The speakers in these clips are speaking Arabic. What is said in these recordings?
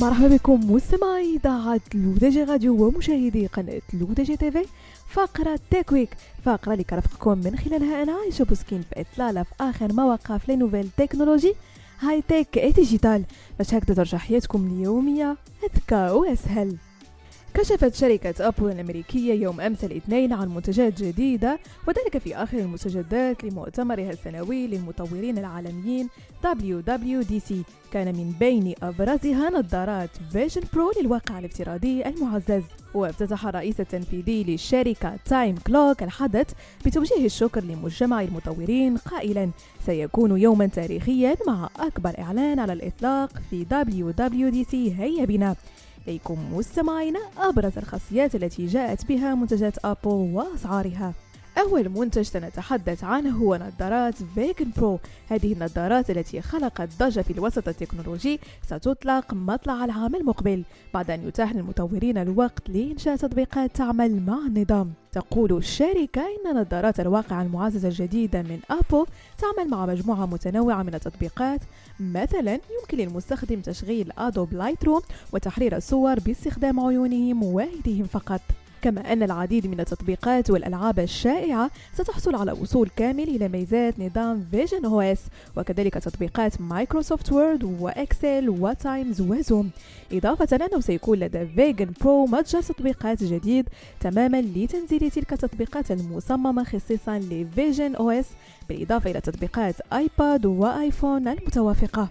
مرحبا بكم مستمعي إذاعة L'ODJ Radio ومشاهدي قناة L'ODJ TV فقرة Tech Week فقرة اللي كنرافقكم من خلالها أنا عايشة بوسكين في إطلالة في آخر ما وقع في nouvelles technologies high-tech digital باش هكذا ترجع حياتكم اليومية أذكى وأسهل. كشفت شركة أبل الأمريكية يوم أمس الاثنين عن منتجات جديدة وذلك في آخر المستجدات لمؤتمرها السنوي للمطورين العالميين WWDC كان من بين أبرزها نظارات Vision Pro للواقع الافتراضي المعزز. وافتتح الرئيس التنفيذي للشركة تيم كوك الحدث بتوجيه الشكر لمجمع المطورين قائلا سيكون يوما تاريخيا مع أكبر إعلان على الإطلاق في WWDC هيا بنا! إليكم مستمعينا أبرز الخاصيات التي جاءت بها منتجات أبل وأسعارها. أول منتج سنتحدث عنه هو نظارات Vision Pro هذه النظارات التي خلقت ضجة في الوسط التكنولوجي ستطلق مطلع العام المقبل. بعد أن يتاح للمطورين الوقت لإنشاء تطبيقات تعمل مع النظام. تقول الشركة إن نظارات الواقع المعززة الجديدة من أبل تعمل مع مجموعة متنوعة من التطبيقات. مثلا يمكن للمستخدم تشغيل Adobe Lightroom وتحرير الصور باستخدام عيونهم وأيديهم فقط. كما أن العديد من التطبيقات والألعاب الشائعة ستحصل على وصول كامل إلى ميزات نظام visionOS وكذلك تطبيقات Microsoft Word و Excel و Teams و Zoom. إضافة أنه سيكون لدى Vision Pro متجر تطبيقات جديد تماما لتنزيل تلك التطبيقات المصممة خصيصا ل visionOS بالإضافة إلى تطبيقات iPad و iPhone المتوافقة.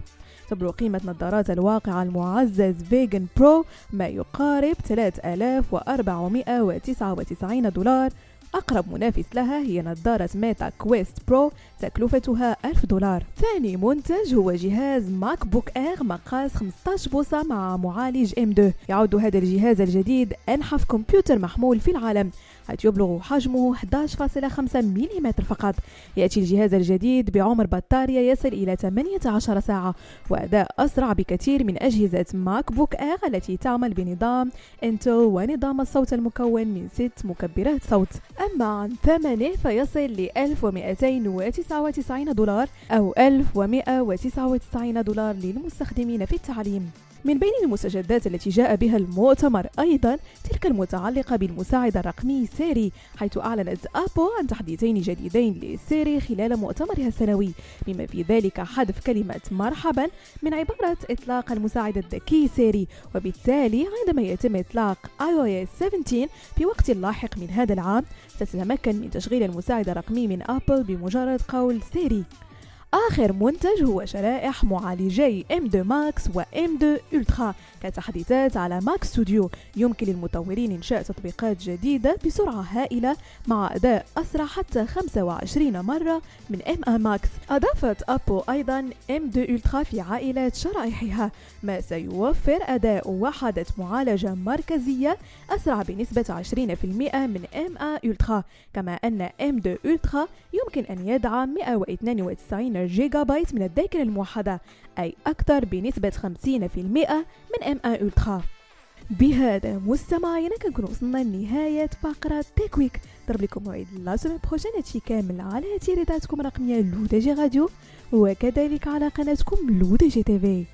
تبلغ قيمة نظارات الواقع المعزز Vision Pro ما يقارب 3499 دولار. أقرب منافس لها هي نظارة Meta Quest Pro تكلفتها 1000 دولار. ثاني منتج هو جهاز MacBook Air مقاس 15 بوصة مع معالج M2 يعد هذا الجهاز الجديد أنحف كمبيوتر محمول في العالم. حيث يبلغ حجمه 11.5 ملم فقط. يأتي الجهاز الجديد بعمر بطارية يصل إلى 18 ساعة وأداء أسرع بكثير من أجهزة MacBook Air التي تعمل بنظام Intel ونظام الصوت المكون من ست مكبرات صوت. أما عن ثمنه فيصل ل 1299 دولار أو 1199 دولار للمستخدمين في التعليم. من بين المستجدات التي جاء بها المؤتمر أيضا تلك المتعلقة بالمساعد الرقمي Siri حيث أعلنت أبل عن تحديثين جديدين ل Siri خلال مؤتمرها السنوي بما في ذلك حذف كلمة مرحبا من عبارة إطلاق المساعد الذكي Siri. وبالتالي عندما يتم إطلاق iOS 17 في وقت لاحق من هذا العام ستتمكن من تشغيل المساعد الرقمي من أبل بمجرد قول Siri. آخر منتج هو شرائح معالجي M2 Max و M2 Ultra كتحديثات على Mac Studio يمكن للمطورين إنشاء تطبيقات جديدة بسرعة هائلة مع أداء أسرع حتى 25 مرة من M1 Max. أضافت أبل أيضا M2 Ultra في عائلة شرائحها ما سيوفر أداء وحدة معالجة مركزية أسرع بنسبة 20% من M1 Ultra. كما أن M2 Ultra يمكن أن يدعم 192 جيجا بايت من الذاكرة الموحدة أي أكثر بنسبة 50% من M1 Ultra بهذا مستمعينا كنكون وصلنا لنهاية فقرة Tech Week نضرب لكم موعد la semaine prochaine هادشي كامل على إذاعتكم الرقمية L'ODJ Radio وكذلك على قناتكم L'ODJ TV